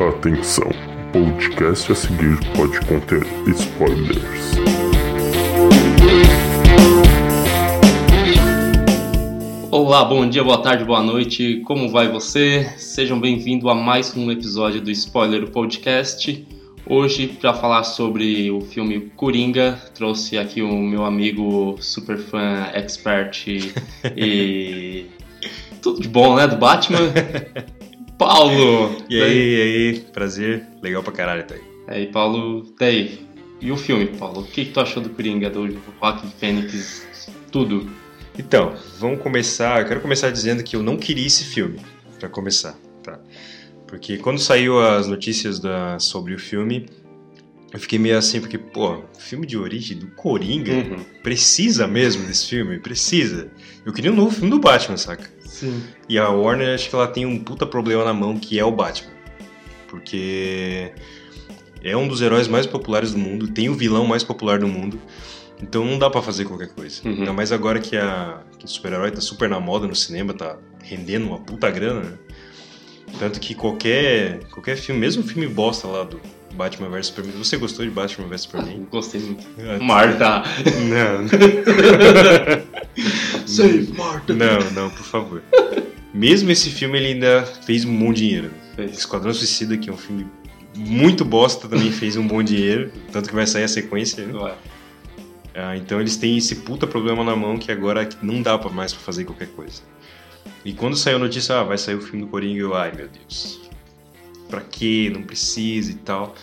Atenção, o podcast a seguir pode conter spoilers. Olá, bom dia, boa tarde, boa noite, como vai você? Sejam bem-vindos a mais um episódio do Spoiler Podcast. Hoje, para falar sobre o filme Coringa, trouxe aqui o meu amigo super fã, expert e tudo de bom, né, do Batman, Paulo! E aí, e aí, prazer, legal pra caralho, tá aí. Aí, Paulo, daí, e o filme, Paulo? O que, que tu achou do Coringa, do Joaquin Fênix, tudo? Então, vamos começar, eu quero começar dizendo que eu não queria esse filme, para começar, tá? Porque quando saiu as notícias da, sobre o filme, eu fiquei meio assim, porque, pô, filme de origem do Coringa, Uhum. precisa mesmo desse filme? Precisa. Eu queria um novo filme do Batman, saca? Sim. E a Warner, acho que ela tem um puta problema na mão, que é o Batman. Porque é um dos heróis mais populares do mundo, tem o vilão mais popular do mundo, então não dá pra fazer qualquer coisa. Uhum. Ainda mais agora que, a, que o super-herói tá super na moda no cinema, tá rendendo uma puta grana, né? Tanto que qualquer, qualquer filme, mesmo filme bosta lá do Batman vs Superman, você gostou de Batman vs Superman? Gostei muito. Ah, Marta! Não, Save Marta! não, não, por favor. Mesmo esse filme, ele ainda fez um bom dinheiro. Fez. Esquadrão Suicida, que é um filme muito bosta, também fez um bom dinheiro. Tanto que vai sair a sequência. né? Ah, então eles têm esse puta problema na mão que agora não dá pra mais pra fazer qualquer coisa. E quando saiu a notícia, ah, vai sair o filme do Coringa, eu, ai meu Deus. Pra quê? Não precisa e tal.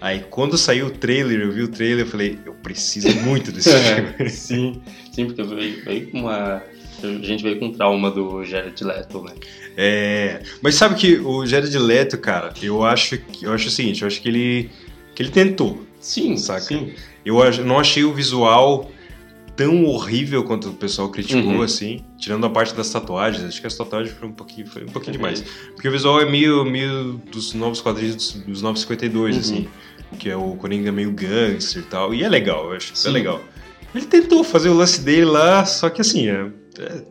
Aí quando saiu o trailer, eu vi o trailer, eu falei, eu preciso muito desse filme. Sim, sim, porque veio, veio com uma. A gente veio com trauma do Jared Leto, né? É, mas sabe que o Jared Leto, cara, eu acho que eu acho o seguinte, eu acho que ele que ele tentou. Sim, Saca. sim. Eu não achei o visual tão horrível quanto o pessoal criticou, Uhum. assim, tirando a parte das tatuagens. Acho que as tatuagens foram um pouquinho, foi um pouquinho Uhum. demais. Porque o visual é meio, meio dos novos quadrinhos dos, dos 952, Uhum. assim, que é o Coringa meio gangster e tal. E é legal, eu acho que é legal. Ele tentou fazer o lance dele lá, só que assim, é- é-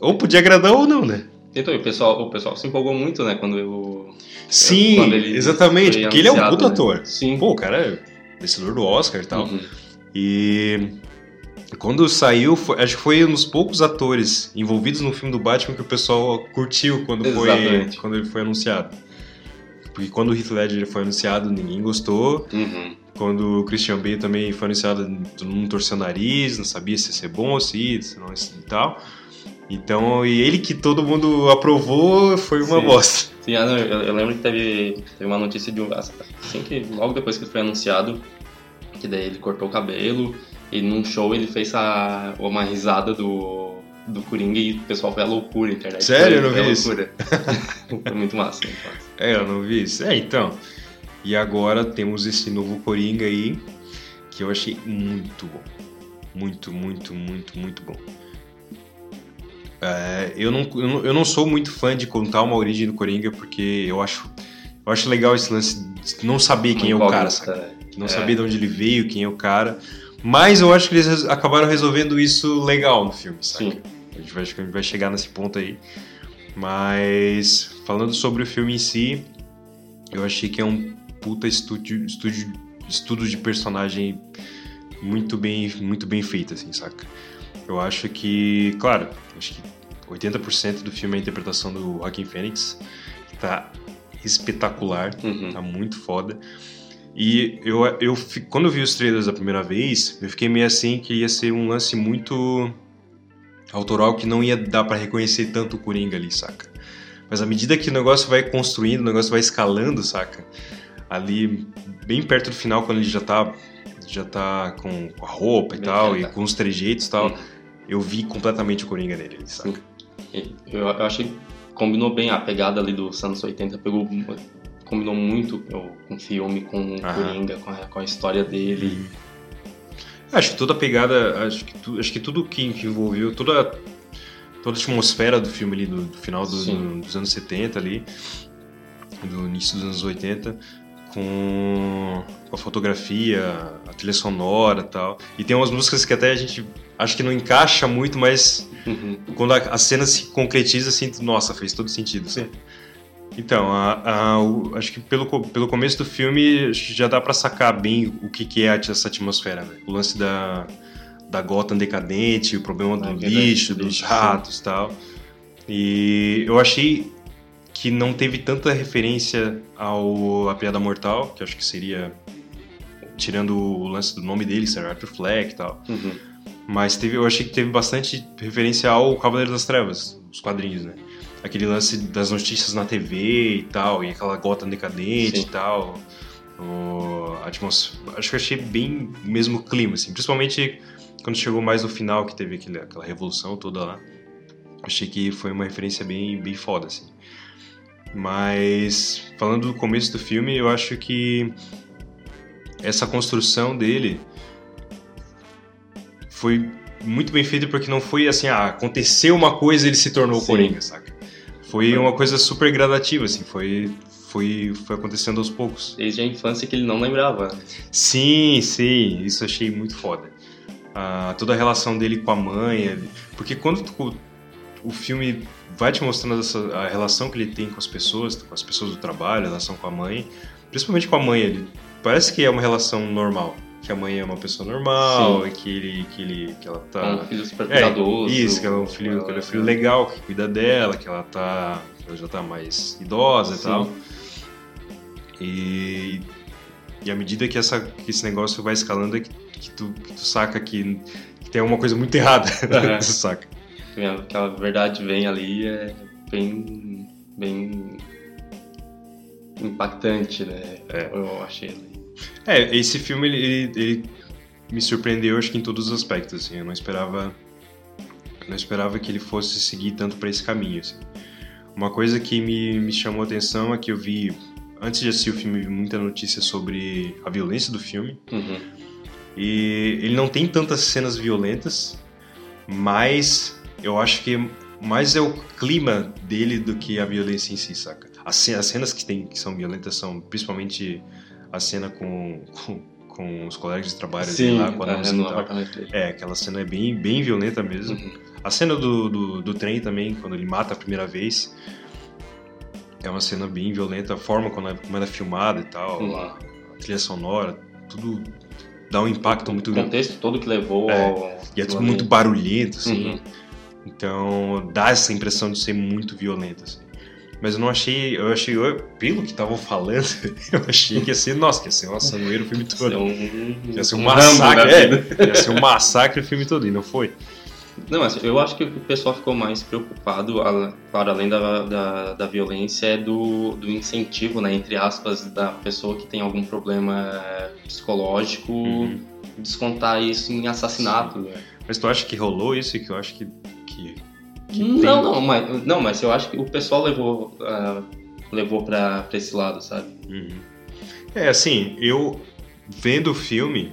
ou podia agradar ou não, né? Então, e o pessoal, o pessoal se empolgou muito, né? Quando eu. Sim, quando ele exatamente, porque ele é um puta né? ator. Sim. Pô, o cara é vencedor do Oscar e tal. Uhum. E quando saiu, foi- acho que foi um dos poucos atores envolvidos no filme do Batman que o pessoal curtiu quando, foi, quando ele foi anunciado. Porque quando o Heath Ledger foi anunciado, ninguém gostou. Uhum. Quando o Christian Bale também foi anunciado, todo mundo torceu o nariz, não sabia se ia ser bom ou se ia, se não e tal. Então, e ele que todo mundo aprovou, foi uma Sim. bosta. Sim, ah, não, eu, eu lembro que teve, teve uma notícia de um. Assim que logo depois que foi anunciado, que daí ele cortou o cabelo e num show ele fez a, uma risada do, do Coringa e o pessoal foi à loucura na internet. Sério? Foi, Eu não vi isso. foi muito massa, muito massa. É, eu não vi isso. É, então. E agora temos esse novo Coringa aí, que eu achei muito bom. Muito, muito, muito, muito bom. É, eu, não, eu, não, sou muito fã de contar uma origem do Coringa, porque eu acho, eu acho legal esse lance de não saber quem é o cara, sabe? Não É. saber de onde ele veio, quem é o cara. Mas eu acho que eles acabaram resolvendo isso legal no filme, sabe? Sim. A gente vai, acho que a gente vai chegar nesse ponto aí. Mas, falando sobre o filme em si, eu achei que é um puta estúdio, estúdio, estudo de personagem muito bem, muito bem feito, assim, saca? Eu acho que, claro, acho que 80% do filme é a interpretação do Joaquin Phoenix, que tá espetacular, Uhum. tá muito foda. E eu, eu, quando eu vi os trailers a primeira vez, eu fiquei meio assim que ia ser um lance muito autoral que não ia dar pra reconhecer tanto o Coringa ali, saca? Mas à medida que o negócio vai construindo, o negócio vai escalando, saca? Ali, bem perto do final, quando ele já tá, já tá com, a roupa e Bem tal, e com os trejeitos e tal, Uhum. eu vi completamente o Coringa nele, saca? Eu, eu achei que combinou bem a pegada ali dos anos 80, pegou, combinou muito eu, com o filme, com o Aham. Coringa, com a, com a história dele. Acho que toda a pegada, acho que, tu- acho que tudo que, que envolveu, toda, toda a atmosfera do filme ali, do, do final do- Sim. do- dos anos 70 ali, do início dos anos 80, com, a fotografia, a trilha sonora e tal. E tem umas músicas que até a gente acho que não encaixa muito, mas Uhum. quando a, a cena se concretiza, assim, tu- nossa, fez todo sentido. sabe? Então, a- a- o- acho que pelo, pelo começo do filme já dá pra sacar bem o que, que é essa atmosfera, né? O lance da, da Gotham decadente, o problema do Ah, lixo, do dos lixo, ratos e tal. E eu achei que não teve tanta referência ao A Piada Mortal, que acho que seria, tirando o lance do nome dele, Sir Arthur Fleck e tal. Uhum. Mas teve, eu achei que teve bastante referência ao Cavaleiro das Trevas, os quadrinhos, né? Aquele lance das notícias na TV e tal, e aquela gota decadente Sim. e tal. O, a atmos- acho que eu achei bem o mesmo clima, assim. Principalmente quando chegou mais no final, que teve aquele, aquela revolução toda lá. Achei que foi uma referência bem, bem foda, assim. Mas, falando do começo do filme, eu acho que essa construção dele foi muito bem feita porque não foi assim, ah, aconteceu uma coisa e ele se tornou o Sim. Coringa, saca? Foi uma coisa super gradativa, assim, foi, foi, foi acontecendo aos poucos. Desde a infância que ele não lembrava. Sim, sim, isso achei muito foda. Ah, toda a relação dele com a mãe, porque quando tu- o filme vai te mostrando essa, a relação que ele tem com as pessoas, com as pessoas do trabalho, a relação com a mãe, principalmente com a mãe, ele parece que é uma relação normal, que a mãe é uma pessoa normal, Sim. e que ele, que ele, que ela É tá um filho super é, cuidadoso. Isso, que ela é um filho, que ela é um filho legal, que cuida dela, que ela tá. Ela já tá mais idosa e Sim. tal. E, e à medida que, essa, que esse negócio vai escalando, é que, que, tu, que tu saca que, que tem alguma coisa muito errada. É. tu saca. Que a verdade vem ali é bem. bem. impactante, né? É. Eu achei ali. É, esse filme ele, ele, ele me surpreendeu, acho que em todos os aspectos. Assim, eu não esperava, não esperava que ele fosse seguir tanto para esse caminho. Assim. Uma coisa que me, me chamou a atenção é que eu vi antes de assistir o filme muita notícia sobre a violência do filme Uhum. e ele não tem tantas cenas violentas, mas eu acho que mais é o clima dele do que a violência em si, saca? As cenas que, tem, que são violentas são principalmente a cena com, com, com os colegas de trabalho Sim, lá, com a é, Nancy no tal. apartamento dele. É, aquela cena é bem, bem violenta mesmo. Uhum. A cena do, do, do trem também, quando ele mata a primeira vez, é uma cena bem violenta. A forma como ela, como ela é filmada e tal, Uhum. a, a trilha sonora, tudo dá um impacto muito O grande. contexto todo que levou É, ao. E é tudo muito barulhento, assim. Uhum. Então dá essa impressão de ser muito violento, assim. Mas eu não achei, eu achei, eu- pelo que estavam falando, eu achei que ia ser, nossa, que ia ser uma sangueira o filme todo. um, Ia ser um, um massacre, Rambo da é, ia ser um massacre o filme todo, e não foi. Não, mas eu acho que o pessoal ficou mais preocupado, claro, além da, da, da violência, é do, do incentivo, né, entre aspas, da pessoa que tem algum problema psicológico Uhum. descontar isso em assassinato. né? Mas tu acha que rolou isso e que eu acho que, que Não, tem- não, mas, não, mas eu acho que o pessoal levou, ah, levou pra, pra esse lado, sabe? Uhum. É, assim, eu vendo o filme,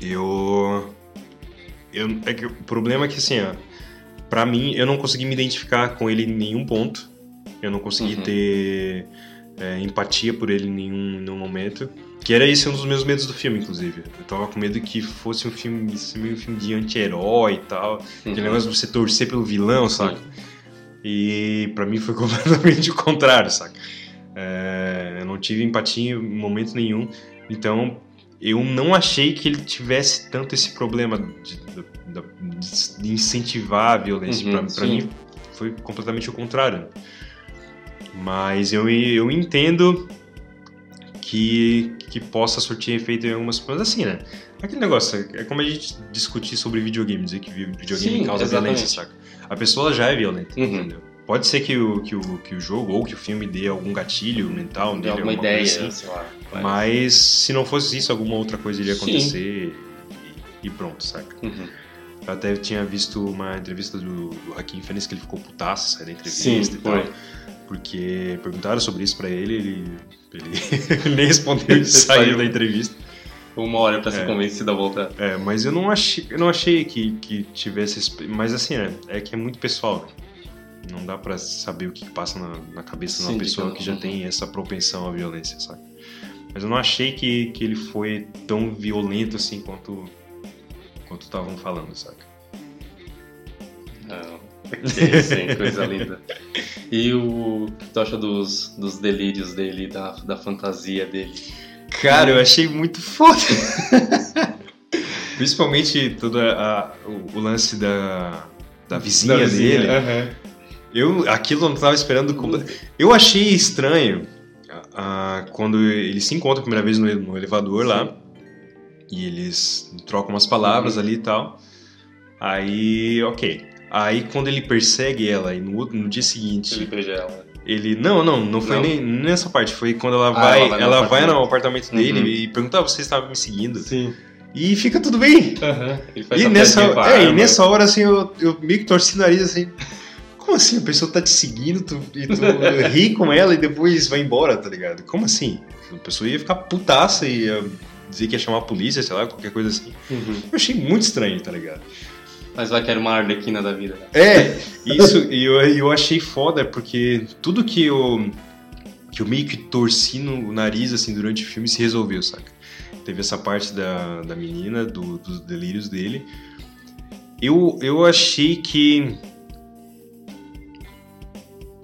eu. eu é que o problema é que, assim, ó, pra mim, eu não consegui me identificar com ele em nenhum ponto. Eu não consegui Uhum. ter é, empatia por ele em nenhum, nenhum momento. Que era esse um dos meus medos do filme, inclusive. Eu tava com medo que fosse um filme, esse meio um filme de anti-herói e tal. Aquele Uhum. negócio de você torcer pelo vilão, saca? E pra mim foi completamente o contrário, saca? É, eu não tive empatia em momento nenhum. Então eu não achei que ele tivesse tanto esse problema de, de- de incentivar a violência. Uhum, sim. mim foi completamente o contrário. Mas eu, eu entendo que, que possa surtir efeito em algumas coisas assim, né? Aquele negócio, é como a gente discutir sobre videogame, dizer que videogame Sim, causa exatamente. violência, saca? A pessoa já é violenta, Uhum. entendeu? Pode ser que o, que, o, que o jogo ou que o filme dê algum gatilho mental nele, alguma alguma ideia, coisa assim. sei lá. mas- Mas se não fosse isso, alguma outra coisa iria acontecer e, e pronto, saca? Uhum. Eu até tinha visto uma entrevista do, do Joaquim Fênix que ele ficou putaço, saiu da entrevista Sim, e tal. foi. Porque perguntaram sobre isso pra ele, ele, ele, nem respondeu e saiu da entrevista. Uma hora pra ser É. convencido a voltar. É, mas eu não achei, eu não achei que, que tivesse. esse- Mas assim, né? É que é muito pessoal. Não dá pra saber o que passa na, na cabeça de Sim, uma de pessoa cada que já tem essa propensão à violência, sabe? Mas eu não achei que, que ele foi tão violento assim quanto quanto estavam falando, saca? Não. Sim, sim, coisa linda. E o que tu acha dos, dos delírios dele, da, da fantasia dele? Cara, eu achei muito foda. Principalmente todo o, o lance da, da vizinha, Da vizinha, dele. aham. Eu, aquilo eu não tava esperando. Eu achei estranho ah, quando eles se encontram a primeira vez no, no elevador lá. E eles trocam umas palavras ali e tal. Aí, ok. Aí quando ele persegue ela e no, outro- no dia seguinte Ele beija ela. ele. Não, não, não foi Não? nem nessa parte. Foi quando ela Ah, vai. ela vai no ela vai apartamento. no apartamento dele Uhum. e pergunta: ah, você estava me seguindo? Sim. E fica tudo bem. Ele faz E a nessa, é, e nessa hora, assim, eu, eu meio que torci o nariz assim. Como assim? A pessoa tá te seguindo tu, e tu ri com ela e depois vai embora, tá ligado? Como assim? A pessoa ia ficar putaça e ia dizer que ia chamar a polícia, sei lá, qualquer coisa assim. Uhum. Eu achei muito estranho, tá ligado? Mas vai que era uma arlequina da vida. né? É, isso, e eu, eu achei foda, porque tudo que eu, que eu meio que torci no nariz, assim, durante o filme se resolveu, saca? Teve essa parte da, da menina, do- dos delírios dele. Eu, eu achei que.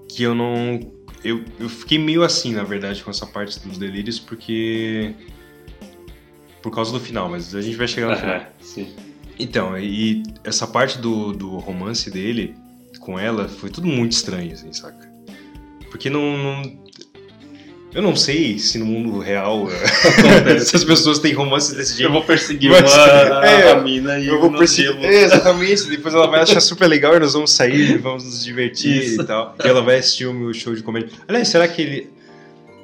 Que eu não. Eu, eu fiquei meio assim, na verdade, com essa parte dos delírios, porque. Por causa do final, mas a gente vai chegar no final. Sim. Então, e essa parte do, do romance dele com ela foi tudo muito estranho, assim, saca? Porque não. não- eu não sei se no mundo real essas pessoas têm romances desse Eu jeito. vou perseguir Mas- uma é, a mina e Eu vou perseguir. É, exatamente. Depois ela vai achar super legal e nós vamos sair, vamos nos divertir Isso. e tal. E ela vai assistir o meu show de comédia. Aliás, será que ele.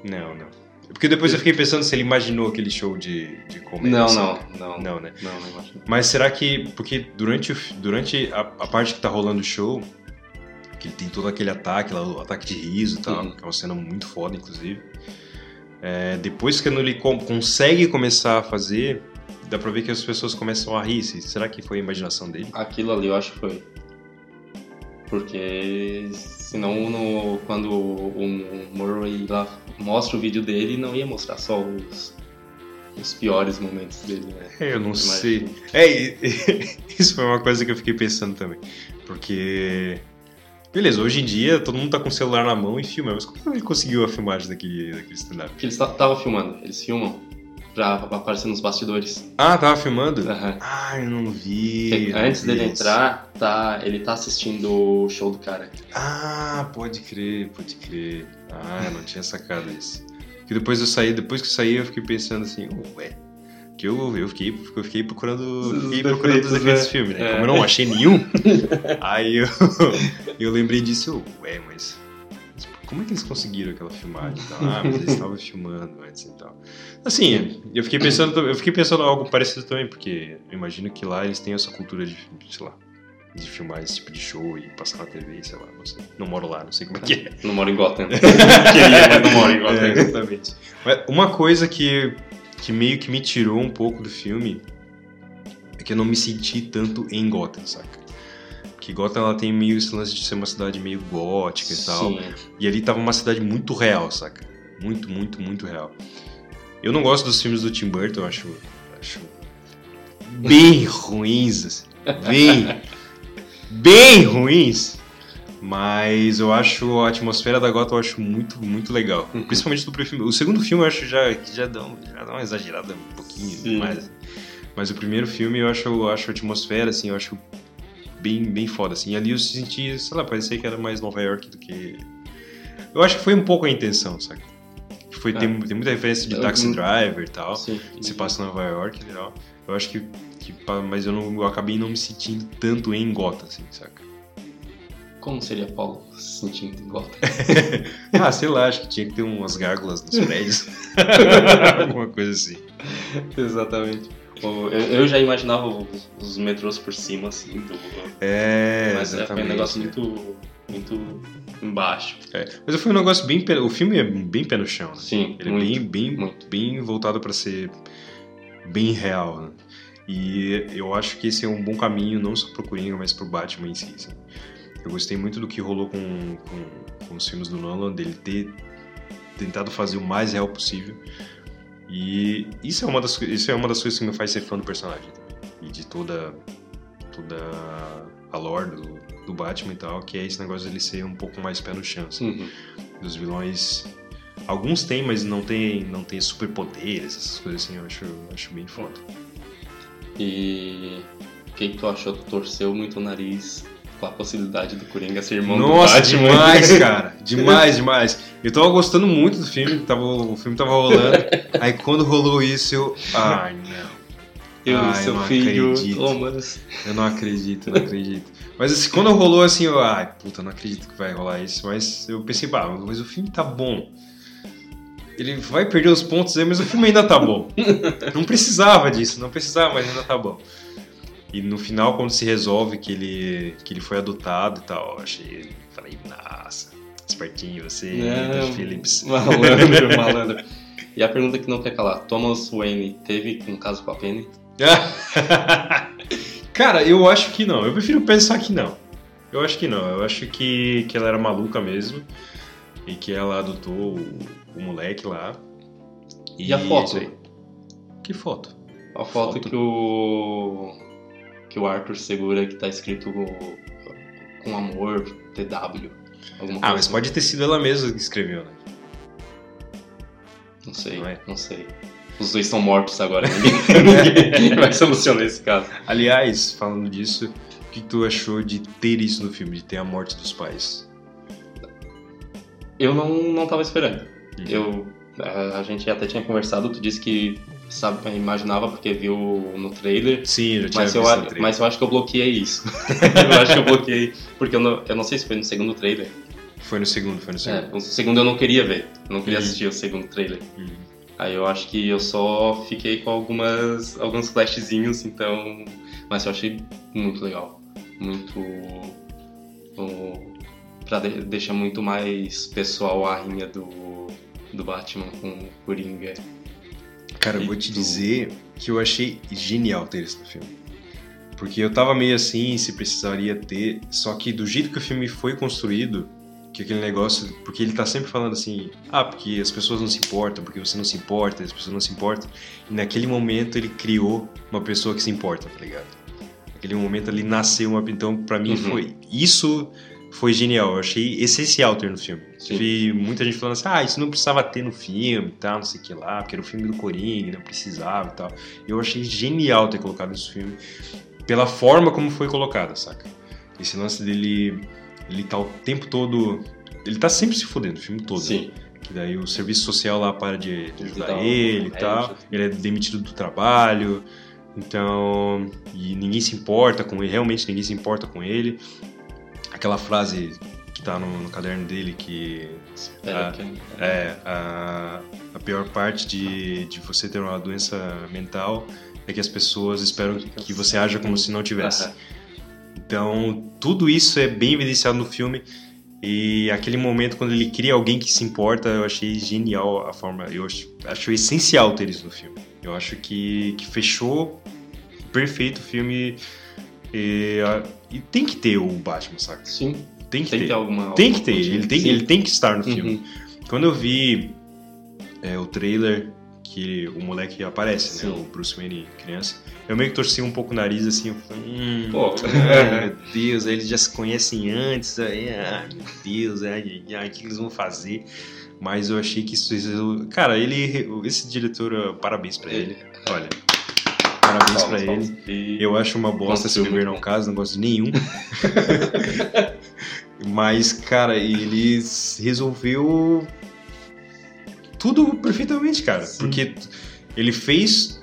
Não, não. Porque depois eu fiquei pensando se ele imaginou aquele show de, de comédia. Não, saca? não, não. Não, né? Não, não imagino. Mas será que. Porque durante, o, durante a, a parte que tá rolando o show, que tem todo aquele ataque, lá, o ataque de riso e tal, Uhum. que é uma cena muito foda, inclusive. é, depois que ele consegue começar a fazer, dá pra ver que as pessoas começam a rir. Se- Será que foi a imaginação dele? Aquilo ali eu acho que foi. Porque senão no, quando o Murray lá mostra o vídeo dele, não ia mostrar só os, os piores momentos dele, né? É, eu não sei. É, e- isso foi uma coisa que eu fiquei pensando também. Porque. Beleza, hoje em dia todo mundo tá com o celular na mão e filma, mas como ele conseguiu a filmagem daquele, daquele stand-up? Porque eles estavam filmando, eles filmam pra aparecer nos bastidores. Ah, tava filmando? Aham. Ah, eu não vi. Porque eu não Antes vi dele isso. entrar, tá, ele tá assistindo o show do cara. Ah, pode crer, pode crer. Ah, eu não tinha sacado isso. Que depois eu saí, depois que eu saí, eu fiquei pensando assim, ué. Que eu, eu, fiquei, eu fiquei procurando. Os Fiquei procurando os defeitos, defeitos né? filme, né? É. Como eu não achei nenhum, aí eu, eu lembrei disso, ué, mas. Como é que eles conseguiram aquela filmagem e tal? Ah, mas eles estavam filmando antes e tal. Assim, eu fiquei pensando, eu fiquei pensando algo parecido também, porque eu imagino que lá eles têm essa cultura de, sei lá, de filmar esse tipo de show e passar na TV, sei lá, não sei. Não moro lá, não sei como é que é. Não mora em Gotham. Queria, mas não mora em Gotham. É, exatamente. Mas uma coisa que, que meio que me tirou um pouco do filme é que eu não me senti tanto em Gotham, saca? Porque Gotham ela tem meio esse lance de ser uma cidade meio gótica e tal. Sim. E ali tava uma cidade muito real, saca? Muito, muito, muito real. Eu não gosto dos filmes do Tim Burton, eu acho, acho bem ruins, assim. Bem, bem ruins. Mas eu acho a atmosfera da Gotham eu acho muito, muito legal. Uhum. Principalmente do primeiro filme. O segundo filme eu acho já, que já, dá, um- já dá uma exagerada um pouquinho Sim. mais. Mas o primeiro filme eu acho, eu acho a atmosfera, assim, eu acho bem, bem foda, assim. E ali eu senti, sei lá, parecia que era mais Nova York do que... Eu acho que foi um pouco a intenção, saca? Foi, É. tem, tem muita referência de Eu- Taxi Driver e tal. Sim. Se passa em Nova York e tal. Eu acho que... que mas eu, não, eu acabei não me sentindo tanto em Gotham, assim, saca? Como seria Paulo se sentindo em Gotham? Ah, sei lá, acho que tinha que ter umas gárgulas nos prédios. Alguma coisa assim. Exatamente. O- Eu, eu já imaginava os, os metrôs por cima, assim, do, É, mas é, foi um exatamente. negócio muito, muito embaixo. É, Mas foi um negócio bem. O filme é bem pé no chão, né? Sim, Ele é muito, bem, bem, muito. bem voltado pra ser bem real, né? E eu acho que esse é um bom caminho, não só pro Coringa, mas pro Batman em si. assim. Eu gostei muito do que rolou com, com, com os filmes do Nolan, dele ter tentado fazer o mais real possível. E isso é uma das, isso é uma das coisas que me faz ser fã do personagem também. E de toda, toda a lore do, do Batman e tal, que é esse negócio dele ser um pouco mais pé no chão, assim. Uhum. Dos vilões. Alguns têm, mas não tem, não tem superpoderes, essas coisas assim, eu acho, acho bem foda. E o que, que tu achou? Tu torceu muito o nariz com a possibilidade do Coringa ser irmão do Nossa, Batman? demais, cara. Demais, demais. Eu tava gostando muito do filme, tava, o filme tava rolando. aí quando rolou isso, eu. Ai, não. Eu Ai, e seu não filho, acredito. Thomas. Eu não acredito, não acredito. Mas assim, quando rolou assim, eu, ai, puta, não acredito que vai rolar isso. Mas eu pensei, bah, mas o filme tá bom. Ele vai perder os pontos aí, mas o filme ainda tá bom. Não precisava disso, não precisava, mas ainda tá bom. E no final, quando se resolve que ele, que ele foi adotado e tal, eu achei. Falei, nossa, espertinho você. David Phillips. Malandro, malandro. E a pergunta que não quer calar: Thomas Wayne teve um caso com a Penny? Cara, eu acho que não. Eu prefiro pensar que não. Eu acho que não. Eu acho que, que ela era maluca mesmo. E que ela adotou o, o moleque lá. E a é foto? Que foto? A foto, Foto. que o. que o Arthur segura que tá escrito com amor, TW. Ah, mas assim. pode ter sido ela mesma que escreveu, né? Não sei, Não não, é? sei. Os dois estão mortos agora, ninguém vai solucionar esse caso. Aliás, falando disso, o que tu achou de ter isso no filme, de ter a morte dos pais? Eu não, não tava esperando. Uhum. Eu, a, a gente até tinha conversado, tu disse que sabe, imaginava porque viu no trailer. Sim, eu tinha Mas eu, mas eu acho que eu bloqueei isso. eu acho que eu bloqueei. Porque eu não, eu não sei se foi no segundo trailer. Foi no segundo, foi no segundo. É, o segundo eu não queria ver. Eu não queria Uhum. assistir o segundo trailer. Uhum. Aí eu acho que eu só fiquei com algumas alguns flashzinhos, então. Mas eu achei muito legal. Muito. O, pra de, deixar muito mais pessoal a rinha do, do Batman com o Coringa. Cara, eu vou te dizer que eu achei genial ter isso no filme. Porque eu tava meio assim, se precisaria ter. Só que do jeito que o filme foi construído, que aquele negócio. Porque ele tá sempre falando assim, ah, porque as pessoas não se importam, porque você não se importa, as pessoas não se importam. E naquele momento ele criou uma pessoa que se importa, tá ligado? Naquele momento ali nasceu uma. Então, pra mim Uhum. foi. Isso foi genial. Eu achei essencial ter no filme. Sim. Vi muita gente falando assim, ah, isso não precisava ter no filme e tal, não sei o que lá, porque era o filme do Coringa, não precisava e tal. Eu achei genial ter colocado esse filme pela forma como foi colocado, saca? Esse lance dele, ele tá o tempo todo, ele tá sempre se fodendo, o filme todo. Sim. Que daí o serviço social lá para de, de ajudar ele e tal. Ele é demitido do trabalho. Então, e ninguém se importa com ele, realmente ninguém se importa com ele. Aquela frase que tá no, no caderno dele que Espera Ah, que- é a, a pior parte de, de você ter uma doença mental é que as pessoas esperam que você haja como se não tivesse. Então, tudo isso é bem evidenciado no filme. E aquele momento quando ele cria alguém que se importa, eu achei genial a forma. Eu acho, acho essencial ter isso no filme. Eu acho que, que fechou perfeito o filme. E, a- e tem que ter o Batman, saca? Sim, Tem que tem ter. que alguma. Tem que ter, coisa. ele tem, Sim. ele tem que estar no filme. Uhum. Quando eu vi é, o trailer que o moleque aparece, né? Sim. O Bruce Wayne criança, eu meio que torci um pouco o nariz assim, eu falei, hum, Pô. ai, meu Deus, eles já se conhecem antes, aí, ai, meu Deus, ai, o que eles vão fazer? Mas eu achei que isso. Cara, ele. Esse diretor, parabéns pra ele. Olha. Parabéns pra ele. Eu acho uma bosta se muito não caso, não gosto de nenhum. Mas, cara, ele resolveu tudo perfeitamente, cara. Sim. Porque ele fez.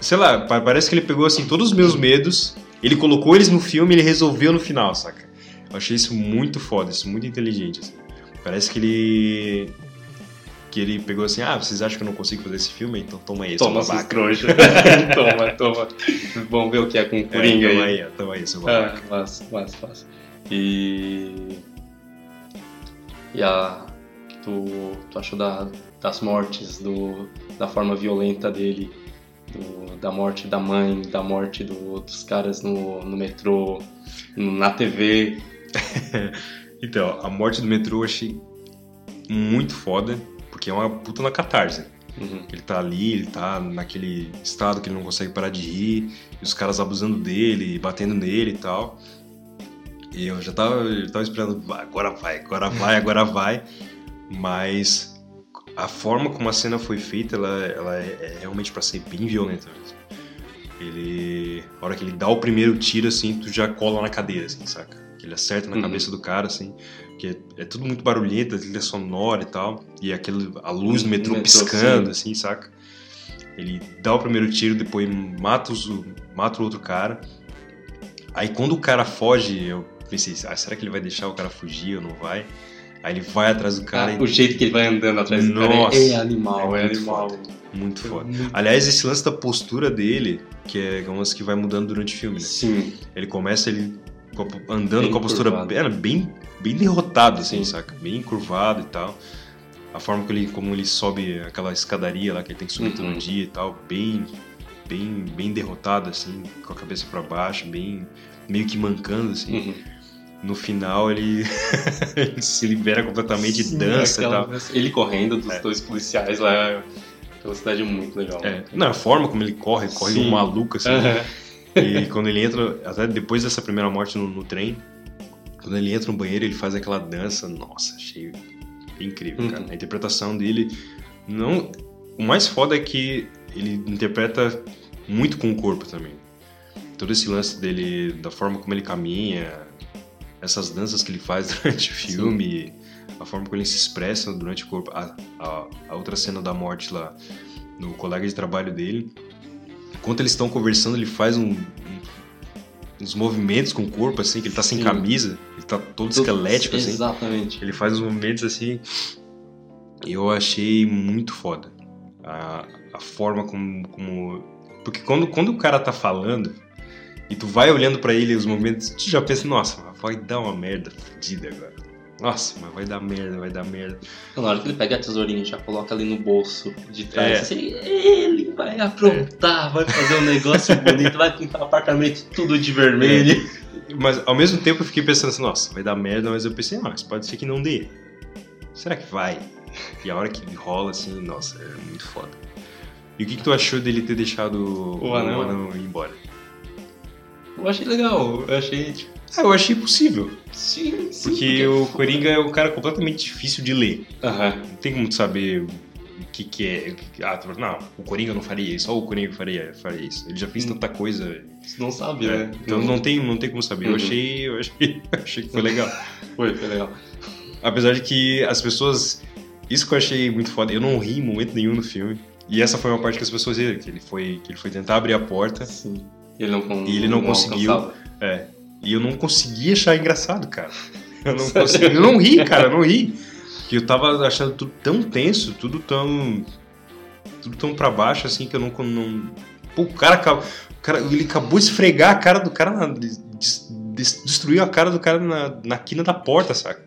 Sei lá, pa- parece que ele pegou assim todos os meus medos, ele colocou eles no filme e ele resolveu no final, saca? Eu achei isso muito foda, isso muito inteligente. assim. Parece que ele. Que ele pegou assim, ah, vocês acham que eu não consigo fazer esse filme? Então toma aí, seu Toma, babaca. trouxa. toma, toma. Vamos ver o que é com o É, Coringa toma aí. aí, toma aí, seu babaca. Ah, massa, massa, massa. E. E a. Tu, tu achou da, das mortes, do, da forma violenta dele, do- da morte da mãe, da morte do- dos caras no, no metrô, na TV. Então, a morte do metrô eu achei muito foda, porque é uma puta na catarse. Uhum. Ele tá ali, ele tá naquele estado que ele não consegue parar de rir, e os caras abusando dele, batendo nele e tal. E eu já tava, eu tava esperando, "Vai, agora vai, agora vai, agora vai. Mas a forma como a cena foi feita, ela, ela é, é realmente pra ser bem violenta. Ele. A hora que ele dá o primeiro tiro, assim, tu já cola na cadeira, assim, saca? Que ele acerta na Uhum. cabeça do cara, assim. Que é, é tudo muito barulhento, a trilha sonora e tal. E aquele, a luz do metrô Metrô, piscando, sim. assim, saca? Ele dá o primeiro tiro, depois mata, os, mata o outro cara. Aí quando o cara foge, eu pensei, ah, será que ele vai deixar o cara fugir ou não vai? Aí ele vai atrás do cara Ah, e o jeito que ele vai andando atrás do cara Nossa, é, é animal, é é, muito animal. muito foda. Muito- Aliás, esse lance da postura dele, que é umas que vai mudando durante o filme, né? Sim, Ele começa ele andando Bem com a postura curvado. bem, bem, bem derrotado, assim, Sim. saca? Bem curvado e tal. A forma que ele, como ele sobe aquela escadaria lá que ele tem que subir todo Uhum. dia e tal, bem, bem, bem derrotado, assim, com a cabeça pra baixo, bem, meio que mancando, assim. Uhum. No final ele, ele se libera completamente, Sim, dança e aquela- tal. Ele correndo dos É. dois policiais lá, aquela cidade é muito legal. É, não, a forma como ele corre, corre Sim. um maluco, assim. Aham. E quando ele entra, até depois dessa primeira morte no, no trem, quando ele entra no banheiro, ele faz aquela dança. Nossa, achei incrível, cara. Uhum. A interpretação dele. não O mais foda é que ele interpreta muito com o corpo também. Todo esse lance dele, da forma como ele caminha, essas danças que ele faz durante o filme, a forma como ele se expressa durante o corpo. A, a, a outra cena da morte lá no colega de trabalho dele. Enquanto eles estão conversando, ele faz um, uns movimentos com o corpo, assim, que ele tá sem Sim. camisa, ele tá todo esquelético, assim. Exatamente. Ele faz uns movimentos assim. Eu achei muito foda. A, a forma como, como. Porque quando, quando o cara tá falando e tu vai olhando pra ele os movimentos, tu já pensa, nossa, vai dar uma merda fodida agora. Nossa, mas vai dar merda, vai dar merda. Na hora que ele pega a tesourinha e já coloca ali no bolso de trás, É. assim, ele vai aprontar, vai fazer um negócio bonito, vai pintar o apartamento tudo de vermelho. Mas ao mesmo tempo eu fiquei pensando assim, nossa, vai dar merda, mas eu pensei, ah, mas pode ser que não dê. Será que vai? E a hora que rola assim, nossa, é muito foda. E o que, que tu achou dele ter deixado O anão? ir embora? Eu achei legal, eu achei, tipo, Ah, eu achei possível. sim, sim. Porque o Coringa é um cara completamente difícil de ler. Aham. Não tem como saber o que, que é. Ah, não, o Coringa não faria isso, só o Coringa faria, faria isso. Ele já fez Hum. tanta coisa. Você não sabe, é, né? Então não tem, não tem como saber. Eu Uhum. achei, eu achei, achei que foi legal. Foi, foi legal. Apesar de que as pessoas. Isso que eu achei muito foda. Eu não ri em momento nenhum no filme. E essa foi uma parte que as pessoas viram, que ele foi, que ele foi tentar abrir a porta. Sim. E ele não, E ele não conseguiu. alcançava. É. E eu não consegui achar engraçado, cara. Eu não consegui. Eu não ri, cara, eu não ri. Que eu tava achando tudo tão tenso, tudo tão. Tudo tão pra baixo, assim, que eu não. não... Pô, o cara, acabou- o cara. Ele acabou de esfregar a cara do cara. Na... des- des- Destruiu a cara do cara na, na quina da porta, saca?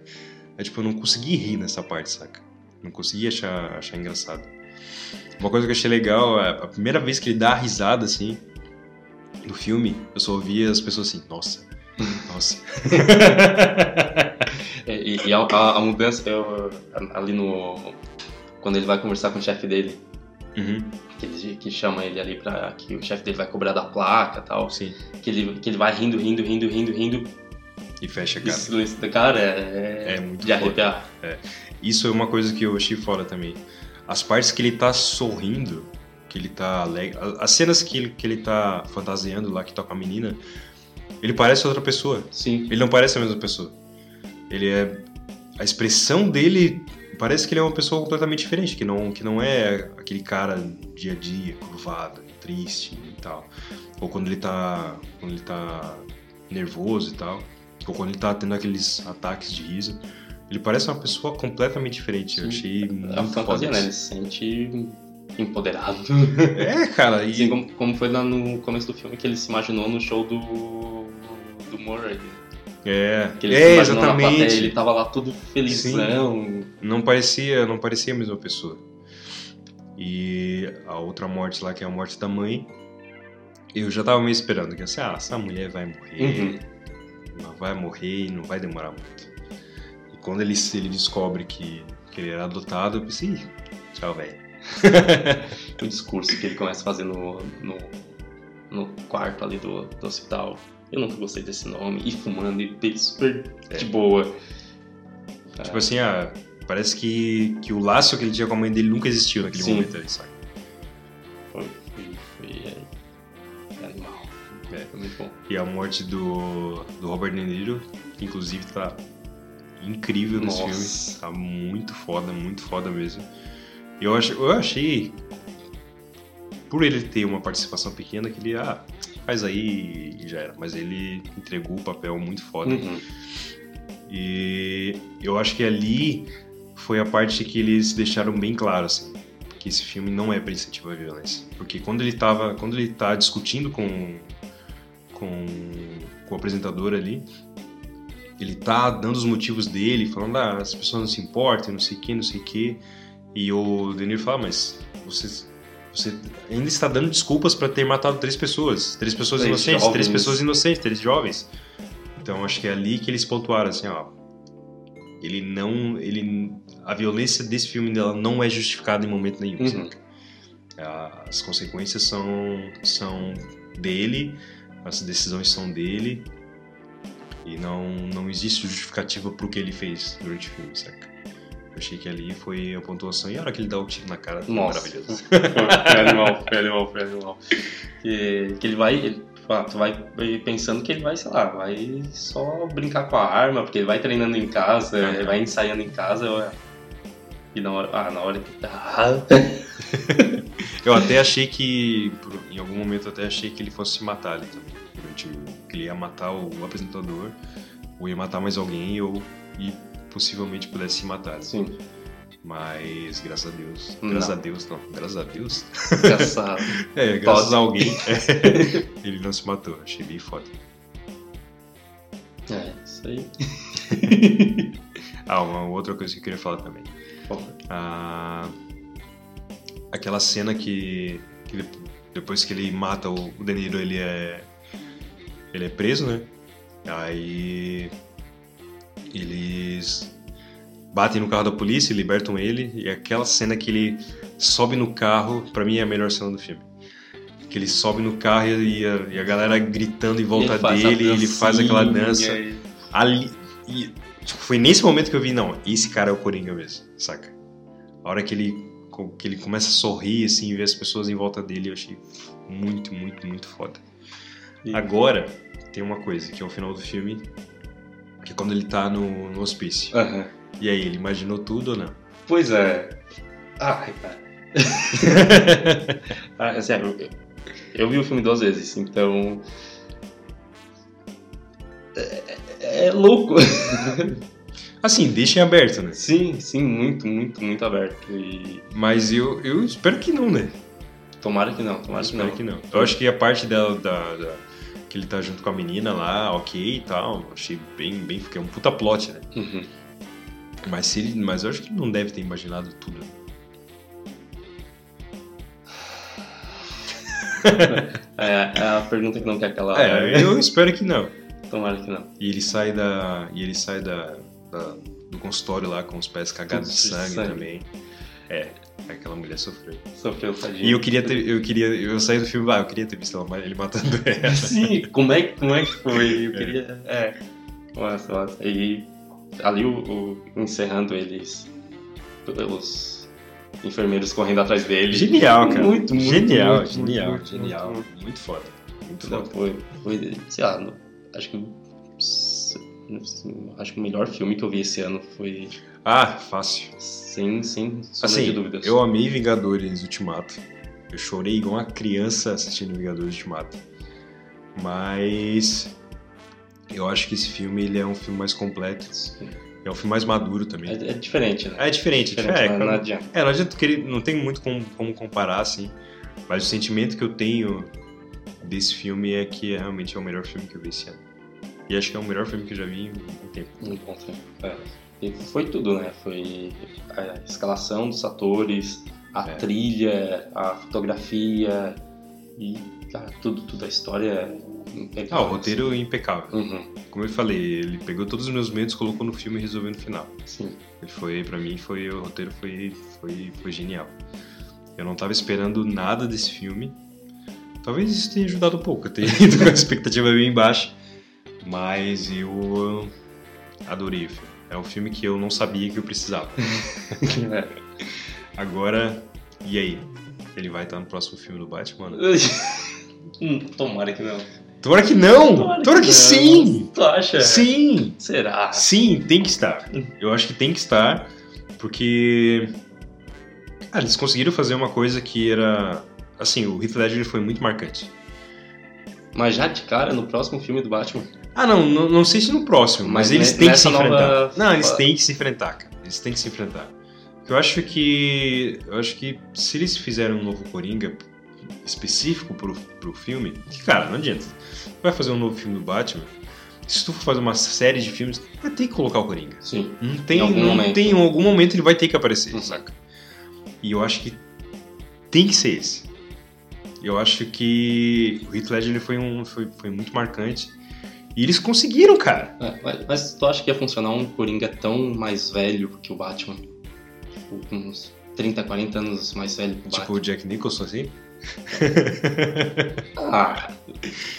É, tipo, eu não consegui rir nessa parte, saca? Não consegui achar, achar engraçado. Uma coisa que eu achei legal, é a primeira vez que ele dá a risada, assim, no filme, eu só ouvia as pessoas assim, nossa, nossa. É, E, e a, a- mudança eu, ali no. Quando ele vai conversar com o chefe dele, Uhum, que, ele, que chama ele ali pra. que o chefe dele vai cobrar da placa e tal. sim. Que ele, que ele vai rindo, rindo, rindo, rindo, rindo. E fecha a cara. silêncio do cara é, É muito de arrepiar. Isso é uma coisa que eu achei foda também. As partes que ele tá sorrindo, que ele tá alegre. As cenas que ele, que ele tá fantasiando lá, que tá com a menina, ele parece outra pessoa. Sim. Ele não parece a mesma pessoa. Ele é. A expressão dele parece que ele é uma pessoa completamente diferente, que não, que não é aquele cara dia a dia, curvado, triste e tal. Ou quando ele tá. Quando ele tá nervoso e tal. Ou quando ele tá tendo aqueles ataques de riso. Ele parece uma pessoa completamente diferente. Eu Sim. achei muito É a fantasia, né? Ele se sente empoderado. É, cara, e. Assim como, como foi lá no começo do filme que ele se imaginou no show do. Do Murray. É, Que ele é exatamente. plateia, ele tava lá todo felizão. não parecia não parecia a mesma pessoa e a outra morte lá que é a morte da mãe eu já tava meio esperando que assim ah essa mulher vai morrer Uhum. vai morrer e não vai demorar muito e quando ele ele descobre que, que ele era adotado eu pensei "Ih, tchau velho O discurso que ele começa a fazer no, no, no quarto ali do, do hospital. Eu nunca gostei desse nome, e fumando, e bem super É. de boa. Tipo assim, ah, parece que, que o laço que ele tinha com a mãe dele nunca existiu naquele Sim. momento ali, sabe? Foi, foi, foi é, animal. É. Foi muito bom. E a morte do, do Robert De Niro, que inclusive tá incrível nesse Nossa. filme. Tá muito foda, muito foda mesmo. Eu, ach, eu achei, por ele ter uma participação pequena, que ele, ah, faz aí e já era. Mas ele entregou o papel muito foda. Uhum. E eu acho que ali foi a parte que eles deixaram bem claro, assim, que esse filme não é para incentivar a violência. Porque quando ele tava, quando ele tá discutindo com, com, com o apresentador ali, ele tá dando os motivos dele, falando, ah, as pessoas não se importam, não sei o que, não sei o que. E o Deniro fala, mas você, você ainda está dando desculpas para ter matado três pessoas. Três pessoas Três inocentes, três jovens. pessoas inocentes, três jovens. Então acho que é ali que eles pontuaram assim, ó. Ele não, ele, a violência desse filme dela não é justificada em momento nenhum. Uhum. saca? As consequências são, são dele, as decisões são dele e não, não existe justificativa pro que ele fez durante o filme, saca? Eu achei que ali foi a pontuação e a hora que ele dá o tiro na cara foi Nossa. maravilhoso. foi animal, foi animal, foi animal. Que, que ele vai. Ele, ah, tu vai pensando que ele vai, sei lá, vai só brincar com a arma, porque ele vai treinando em casa, Aham. ele vai ensaiando em casa. ó, E na hora. Ah, na hora que. Ah, Eu até achei que, em algum momento, eu até achei que ele fosse se matar ali também. Durante que ele ia matar o, apresentador, ou ia matar mais alguém, ou e possivelmente pudesse se matar. sim, Mas, graças a Deus. Não. Graças a Deus, não. Graças a Deus. engraçado. É, graças a alguém. ele não se matou. Achei bem foda. É, isso aí. Ah, uma outra coisa que eu queria falar também. Ah, aquela cena que, que de- depois que ele mata o, o De Niro, ele é ele é preso, né? Aí eles batem no carro da polícia, libertam ele e aquela cena que ele sobe no carro, pra mim é a melhor cena do filme. Que ele sobe no carro e a, e a galera gritando em volta ele dele, ele faz aquela dança. e- Ali, e, tipo, foi nesse momento que eu vi, não, esse cara é o Coringa mesmo, saca? A hora que ele, que ele começa a sorrir, assim, e ver as pessoas em volta dele, eu achei muito, muito, muito foda. E- Agora, tem uma coisa, que é o final do filme, que é quando ele tá no, no hospício. Aham. E aí, ele imaginou tudo ou não? Pois é. Ai, cara. ah, é sério, eu, eu vi o filme duas vezes, então. É, é- é louco. Assim, deixem aberto, né? sim, sim, muito, muito, muito aberto. E Mas eu, eu espero que não, né? tomara que não, tomara que espero não. que não. Eu acho que a parte dela, da, da- que ele tá junto com a menina lá, ok e tal, achei bem, bem, porque é um puta plot, né? Uhum. Mas, se ele, mas eu acho que ele não deve ter imaginado tudo. É, é a pergunta que não quer calar. É, eu espero que não. Tomara que não. E ele sai da. E ele sai da, da- do consultório lá com os pés cagados de sangue, sangue. também. É, aquela mulher sofreu. Sofreu, tadinho. E eu queria ter. Eu queria. Eu saí do filme, ah, eu queria ter visto ela, ele matando ela. Sim, como é, que- como é que foi? Eu queria. É. Nossa, nossa. E ali o, o- encerrando eles. Os enfermeiros correndo atrás dele. Genial, cara. Muito, muito, Genial, muito, genial, muito, genial. muito, Muito, foda. Muito Não, foda. foi, foi, sei lá, acho que acho que o melhor filme que eu vi esse ano foi Ah, fácil. Sem, sem sombra de Assim, dúvidas. eu amei Vingadores Ultimato. Eu chorei igual uma criança assistindo Vingadores Ultimato. Mas eu acho que esse filme ele é um filme mais completo. É um filme mais maduro também. É, é diferente, né? É diferente, diferente, é, não, não adianta. é, não adianta que ele não tem muito como, como comparar, assim. Mas o sentimento que eu tenho desse filme é que é realmente é o melhor filme que eu vi esse ano. E acho que é o melhor filme que eu já vi em um tempo. Muito bom filme. É. E foi tudo, né? Foi a escalação dos atores, a É. trilha, a fotografia e cara, tudo, tudo. A história é impecável. Ah, o roteiro é impecável. Uhum, Como eu falei, ele pegou todos os meus medos, colocou no filme e resolveu no final. sim. Ele foi, pra mim, foi, o roteiro foi, foi, foi genial. Eu não tava esperando nada desse filme. Talvez isso tenha ajudado um pouco, eu tenha ido com a expectativa bem baixa. Mas eu adorei o filme. É um filme que eu não sabia que eu precisava. É. Agora, e aí? Ele vai estar no próximo filme do Batman? Hum, Tomara que não. Tomara que não! Tomara, que, não. sim! Tu acha? Sim! Será? Sim, tem que estar. Eu acho que tem que estar, porque. Ah, eles conseguiram fazer uma coisa que era. Assim, o Heath Ledger foi muito marcante. Mas já de cara no próximo filme do Batman. Ah, não, não, não sei se no próximo, mas, Mas eles têm que se nessa enfrentar. nova- Não, eles têm que se enfrentar, cara. Eles têm que se enfrentar. Eu acho que. Eu acho que se eles fizerem um novo Coringa específico pro, pro filme, que, cara, não adianta. Vai fazer um novo filme do Batman. Se tu for fazer uma série de filmes, vai ter que colocar o Coringa. Sim. Não tem, Em algum não momento. tem, em algum momento ele vai ter que aparecer, Uhum. saca? E eu acho que tem que ser esse. Eu acho que o Heath Ledger ele foi, um, foi, foi muito marcante. E eles conseguiram, cara. É, mas, mas tu acha que ia funcionar um Coringa tão mais velho que o Batman? Tipo, com uns 30, 40 anos mais velho que o Tipo Batman? o Jack Nicholson, assim. Ah,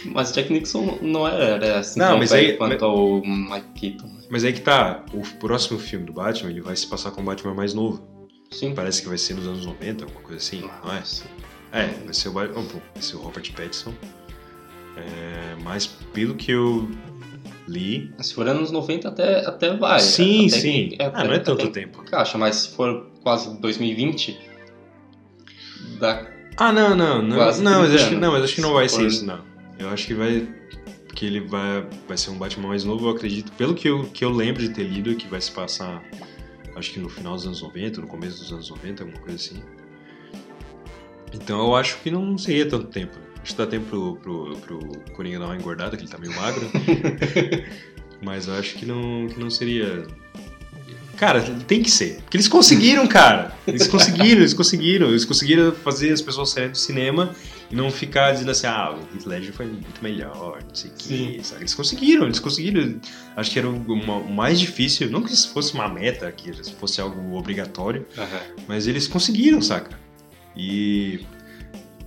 mas Jack Nixon não era assim Não, tão mas velho aí- quanto o Mike Keaton. Mas aí que tá, o próximo filme do Batman, ele vai se passar com o Batman mais novo. Sim. Parece que vai ser nos anos 90, alguma coisa assim, não é? Sim. É, vai ser o, Ba- oh, pô, vai ser o Robert Pattinson. É, mas pelo que eu li... Se for anos 90 até, até vai. sim, até sim. que- ah, até- não é tanto tempo. Encaixa, mas se for quase 2020, dá Ah, não, não, não. Quase Não, mas 30 acho, que- não, mas acho que não vai Se ser for- isso, não. Eu acho que vai. Que ele vai, vai ser um Batman mais novo, eu acredito. Pelo que eu, que eu lembro de ter lido, que vai se passar. Acho que no final dos anos 90, no começo dos anos 90, alguma coisa assim. Então eu acho que não seria tanto tempo. Acho que dá tempo pro, pro, pro Coringa dar uma engordada, que ele tá meio magro. mas eu acho que não, que não seria. Cara, tem que ser. Porque eles conseguiram, cara. Eles conseguiram, eles conseguiram. Eles conseguiram fazer as pessoas saírem do cinema e não ficar dizendo assim, ah, o Heath Ledger foi muito melhor, não sei o que. sabe? Eles conseguiram, eles conseguiram. Acho que era o, mais difícil, não que isso fosse uma meta, que fosse algo obrigatório, mas eles conseguiram, saca? E.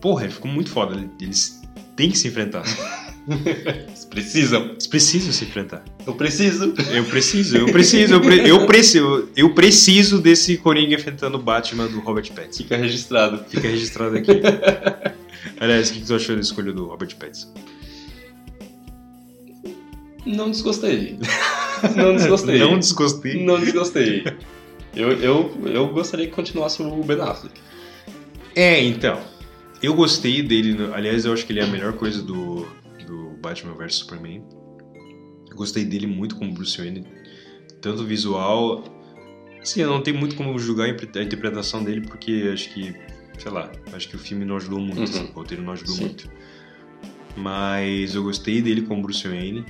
Porra, ele ficou muito foda. Eles têm que se enfrentar. Eles precisam. Eles precisam se enfrentar. Eu preciso. Eu preciso, eu preciso, eu, pre- eu preciso, eu preciso desse Coringa enfrentando o Batman do Robert Pattinson. Fica registrado. Fica registrado aqui. Aliás, o que tu achou da escolha do Robert Pattinson? Não desgostei. Não desgostei. Não desgostei. Não desgostei. Eu, eu, eu gostaria que continuasse o Ben Affleck. É, então. Eu gostei dele. no- Aliás, eu acho que ele é a melhor coisa do, do Batman vs Superman. Eu gostei dele muito como Bruce Wayne. Tanto visual. Assim, eu não tenho muito como julgar a interpretação dele, porque acho que. Sei lá, acho que o filme não ajudou muito, Uhum. assim, o roteiro não ajudou Sim. muito. Mas eu gostei dele como Bruce Wayne.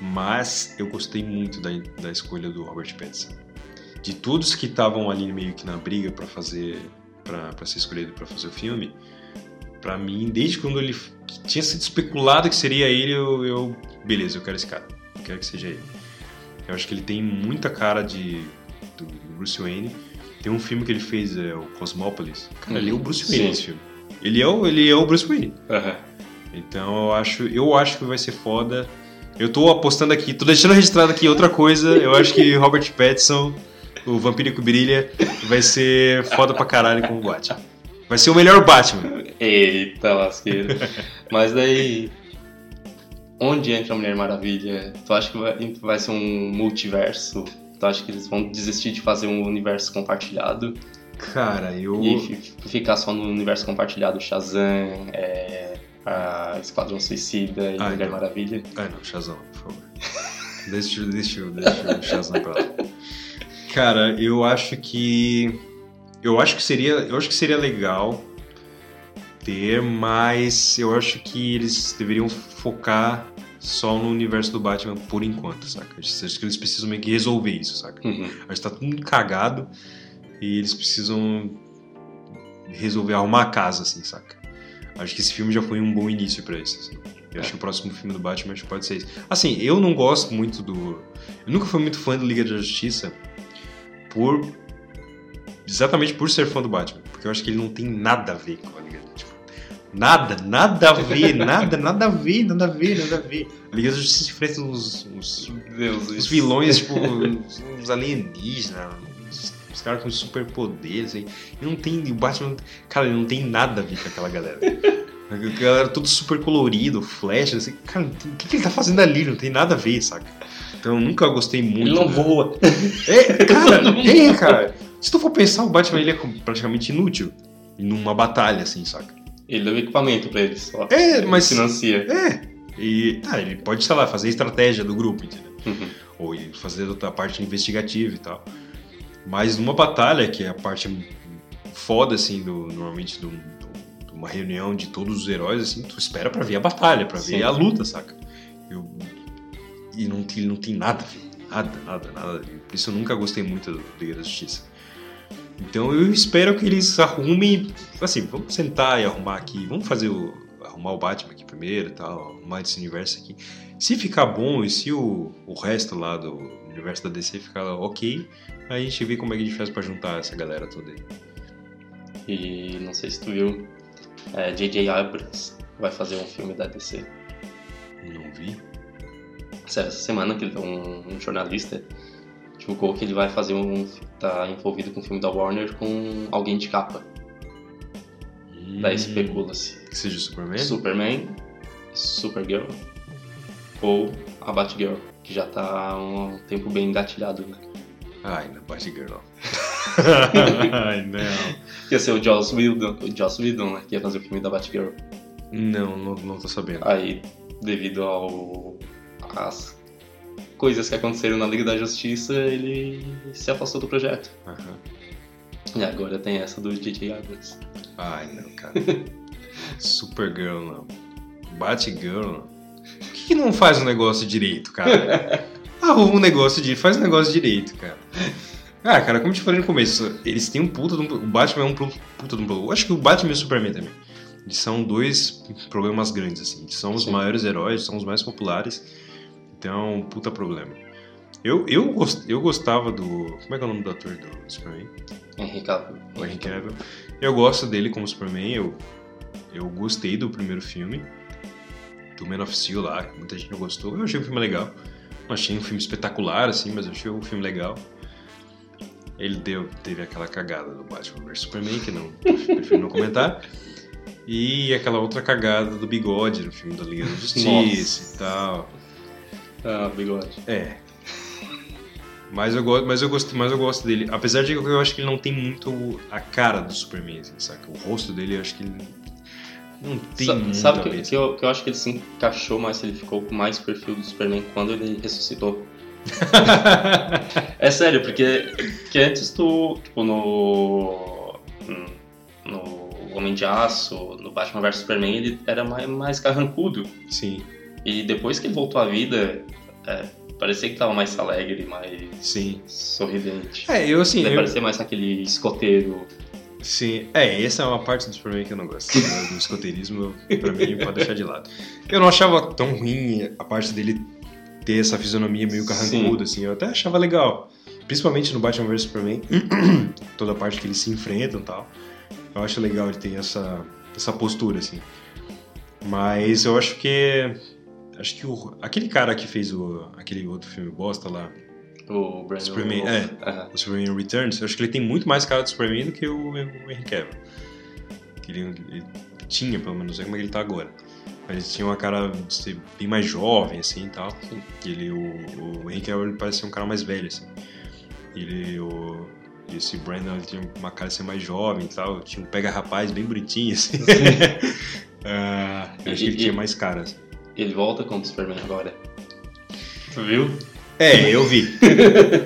Mas eu gostei muito da, da escolha do Robert Pattinson. De todos que estavam ali meio que na briga pra fazer pra ser escolhido pra fazer o filme, pra mim, desde quando ele tinha sido especulado que seria ele, eu, eu- beleza, eu quero esse cara, eu quero que seja ele. Eu acho que ele tem muita cara de do Bruce Wayne. Tem um filme que ele fez, é o Cosmópolis. Cara, ele é o Bruce Wayne Sim. nesse filme. Ele é o, ele é o Bruce Wayne. Aham. Então eu acho, eu acho que vai ser foda. Eu tô apostando aqui, tô deixando registrado aqui outra coisa. Eu acho que Robert Pattinson, o Vampiro que Brilha, vai ser foda pra caralho como Batman. Vai ser o melhor Batman. Eita lasqueira. Mas daí. Onde entra a Mulher Maravilha? Tu acha que vai, vai ser um multiverso? Tu acha que eles vão desistir de fazer um universo compartilhado Cara, eu. e fi- ficar só no universo compartilhado Shazam, é, a Esquadrão Suicida e Ah, Mulher não. Maravilha? Ah, não, Shazam, por favor. Deixa, deixa, deixa o Shazam pra lá. Cara, eu acho que. Eu acho que seria. Eu acho que seria legal ter, mas eu acho que eles deveriam focar só no universo do Batman por enquanto, saca? Acho que eles precisam meio que resolver isso, saca? Uhum. Acho que tá tudo cagado e eles precisam resolver arrumar a casa, assim, saca? Acho que esse filme já foi um bom início pra isso. assim. Eu acho que o próximo filme do Batman acho que pode ser isso. Assim, eu não gosto muito do. Eu nunca fui muito fã do Liga da Justiça por. Exatamente por ser fã do Batman. Porque eu acho que ele não tem nada a ver com a Nada, nada a ver, nada, nada a ver, nada a ver, nada a ver. A Liga da Justiça enfrenta uns, uns, uns vilões, tipo, uns, uns alienígenas, uns, uns caras com superpoderes, assim. E não tem, o Batman, cara, ele não tem nada a ver com aquela galera. A galera tudo super colorido, flash, assim, cara, o que, que ele tá fazendo ali? Não tem nada a ver, saca? Então eu nunca gostei muito. Ele não né? voa. É, cara, é, cara. Se tu for pensar, o Batman ele é praticamente inútil numa batalha, assim, saca? Ele deu equipamento pra ele só. É, Ele mas. financia. É. E tá, ele pode, sei lá, fazer estratégia do grupo, entendeu? Uhum. Ou ele fazer a parte investigativa e tal. Mas numa batalha, que é a parte foda, assim, do, normalmente de uma reunião de todos os heróis, assim, tu espera pra ver a batalha, pra ver Sim. a luta, saca? Eu- e não tem, não tem nada, ver, nada, nada, nada. ver. Por isso eu nunca gostei muito do Liga da Justiça. Então eu espero que eles arrumem, assim, vamos sentar e arrumar aqui, vamos fazer o, arrumar o Batman aqui primeiro e tal, arrumar esse universo aqui. Se ficar bom e se o, o resto lá do universo da DC ficar ok, aí a gente vê como é que a gente faz pra juntar essa galera toda aí. E não sei se tu viu, é, J.J. Abrams vai fazer um filme da DC. Não vi? Essa semana que ele- um, um jornalista divulgou que ele vai fazer um. tá envolvido com um filme da Warner com alguém de capa. Daí especula-se Que seja o Superman? Superman, Supergirl ou a Batgirl, que já tá há um tempo bem engatilhado, né? Ai, não, Batgirl não. Ai, não. Ia ser o Joss Whedon, o Joss Whedon, né? Que ia fazer o filme da Batgirl. Não, não, não tô sabendo. Aí, devido ao às coisas que aconteceram na Liga da Justiça, ele se afastou do projeto. Aham. E agora tem essa do J.J. Abrams. Ai, não, cara. Supergirl não. Batgirl não. Por que, que não faz um negócio direito, cara? Arruma um negócio de. Faz um negócio direito, cara. Ah, cara, como eu te falei no começo, eles têm um puta de um. O Batman é um puta de um problema. Eu acho que o Batman e o Superman também. Eles são dois problemas grandes, assim. Eles são os Sim. maiores heróis, são os mais populares. Então, é um puta problema. Eu, eu, gost, eu gostava do. Como é que é o nome do ator do Superman? Henry Cavill. o Henry Cavill. Eu gosto dele como Superman, eu, eu gostei do primeiro filme, do Man of Steel lá, que muita gente não gostou. Eu achei o filme legal. Não achei um filme espetacular, assim, mas eu achei o filme legal. Ele deu, teve aquela cagada do Batman vs Superman, que não prefiro não comentar. E aquela outra cagada do bigode no filme da Liga da Justiça e tal. Ah, bigode. É. Mas eu, gosto, mas, eu gosto, mas eu gosto dele. Apesar de que eu acho que ele não tem muito a cara do Superman, assim, saca? O rosto dele, eu acho que ele não tem Sa- muito sabe que, que, eu, que eu acho que ele se encaixou mais, ele ficou com mais perfil do Superman quando ele ressuscitou. É sério, porque que antes tu, tipo, no. No Homem de Aço, no Batman vs Superman, ele era mais, mais carrancudo. sim, E depois que ele voltou à vida, é, parecia que tava mais alegre, mais sim. sorridente. É, eu assim, eu, parecia mais aquele escoteiro. sim. É, essa é uma parte do Superman que eu não gosto. né? Do escoteirismo, pra mim, pode deixar de lado. Eu não achava tão ruim a parte dele ter essa fisionomia meio carrancuda, assim. Eu até achava legal. Principalmente no Batman vs Superman, toda a parte que eles se enfrentam e tal. Eu acho legal ele ter essa, essa postura, assim. Mas eu acho que. Acho que o, aquele cara que fez o, aquele outro filme bosta lá, O Brandon Superman, Wolf. é. O Superman Returns, acho que ele tem muito mais cara de Superman do que o, o Henry Cavill. Que ele, ele tinha, pelo menos, não sei como é que ele tá agora. Mas ele tinha uma cara de ser bem mais jovem, assim, e tal. E ele, o, o Henry Cavill, ele parece ser um cara mais velho, assim. Ele, o, e esse Brandon, ele tinha uma cara de ser mais jovem e tal. Tinha um pega-rapaz bem bonitinho, assim. Ah, eu acho que ele tinha mais cara, assim. Ele volta como Superman agora. Tu viu? É, eu vi.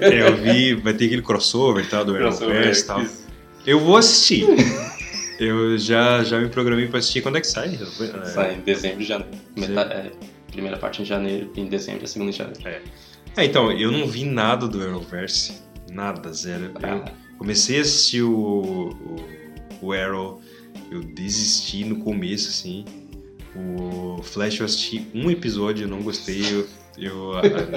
É, eu vi, vai ter aquele crossover e tal, do Arrowverse e tal. Isso. Eu vou assistir. Eu já, já me programei pra assistir. Quando é que sai? É, Sai em dezembro janeiro. Meta- é, primeira parte em janeiro, em dezembro, a segunda em janeiro. É, então, eu não vi nada do Arrowverse. Nada, zero. Eu Ah, comecei a assistir o, o, o Arrow, eu desisti no começo, assim. O Flash eu assisti um episódio, eu não gostei, eu... eu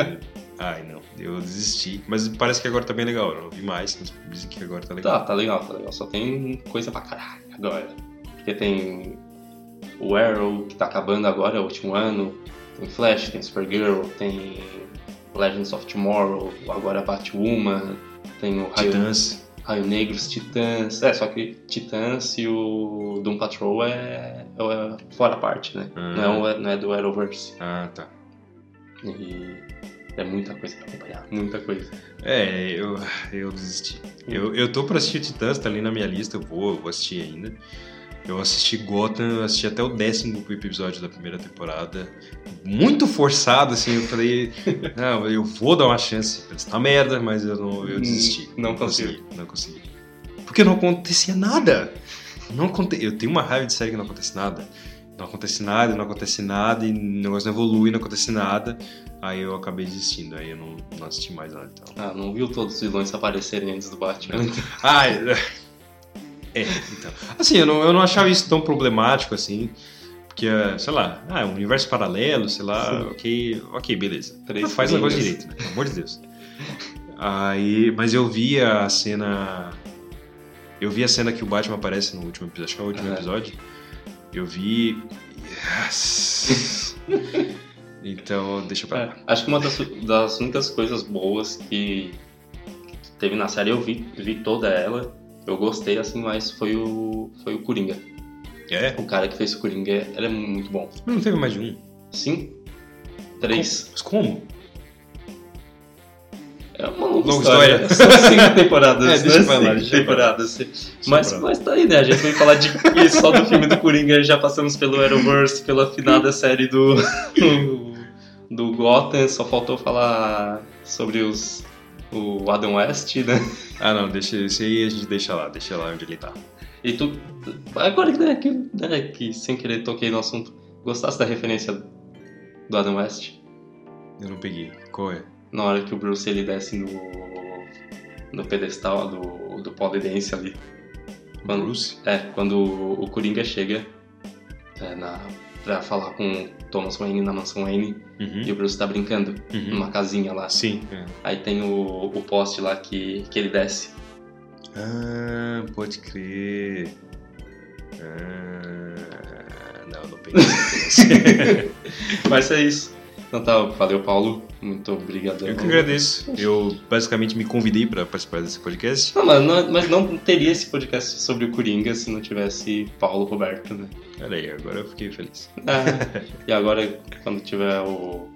ai, não, eu desisti. Mas parece que agora tá bem legal, eu não vi mais, mas dizem que agora tá legal. tá, tá legal, tá legal. Só tem coisa pra caralho agora. Porque tem o Arrow, que tá acabando agora, é o último ano. Tem Flash, tem Supergirl, tem Legends of Tomorrow, agora Batwoman, tem o Titãs. Raio Negro, os Titãs. É, só que Titãs e o Doom Patrol é, é fora a parte, né? Ah. Não, é, não é do Arrowverse. Ah, tá. E é muita coisa pra acompanhar, muita coisa. É, eu, eu desisti. Eu, eu tô pra assistir Titãs, tá ali na minha lista, eu vou, eu vou assistir ainda. Eu assisti Gotham, eu assisti até o décimo episódio da primeira temporada. Muito forçado, assim, eu falei, não, eu vou dar uma chance. Isso tá merda, mas eu não eu desisti. Não consegui. Não consegui. Porque não acontecia nada. Não aconte... Eu tenho uma raiva de série que não acontece nada. Não acontece nada, não acontece nada, e o negócio não evolui, não acontece nada. Aí eu acabei desistindo, aí eu não, não assisti mais nada. Então. Ah, não viu todos os vilões aparecerem antes do Batman? Ah, é, então. Assim, eu não, eu não achava isso tão problemático assim. Porque, é, sei lá, ah, é um universo paralelo, sei lá, Sim. ok, ok, beleza. Três faz o negócio direito, né? Pelo amor de Deus. Aí, mas eu vi a cena. Eu vi a cena que o Batman aparece no último episódio, acho que é o último É. episódio. Eu vi. Yes. então, deixa pra lá. É, acho que uma das, das únicas coisas boas que teve na série, eu vi, vi toda ela. Eu gostei, assim, mas foi o, foi o Coringa. É? O cara que fez o Coringa, ele é muito bom. Mas não teve mais de um. Sim? Três. Mas como? É uma longa Longa história. história. São cinco temporadas, É, deixa né? lá, Cinco temporadas. Mas, mas tá aí, né? A gente vai falar de só do filme do Coringa, já passamos pelo Arrowverse, pela finada série do, do Gotham, só faltou falar sobre os o Adam West, né? Ah, não, deixa esse aí a gente deixa lá, deixa lá onde ele tá. E tu, agora né, que, né, que sem querer toquei no assunto, gostasse da referência do Adam West? Eu não peguei. Qual é? Na hora que o Bruce ele desce no, no pedestal do, do polidense ali. Quando- Bruce? É, quando o o Coringa chega é, na, pra falar com o Thomas Wayne na mansão Wayne Uhum. e o Bruce tá brincando Uhum. numa casinha lá. Sim. é. Aí tem o, o poste lá que, que ele desce. Ah, pode crer. Ah, não, não referência. Mas é isso. Então tá, valeu Paulo. Muito obrigado. Eu que agradeço. Eu basicamente me convidei pra participar desse podcast. Não, mas, não, mas não teria esse podcast sobre o Coringa se não tivesse Paulo Roberto, né? Olha aí, agora eu fiquei feliz. Ah, e agora, quando tiver o,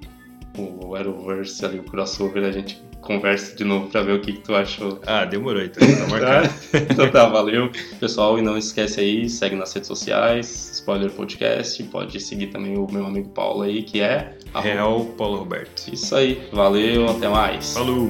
o Arrowverse ali, o crossover, a gente conversa de novo pra ver o que, que tu achou. Ah, demorou então, tá marcado. então tá, valeu. Pessoal, e não esquece aí, segue nas redes sociais, Spoiler Podcast, pode seguir também o meu amigo Paulo aí, que é... Real Paulo Roberto. Isso aí, valeu, até mais. Falou!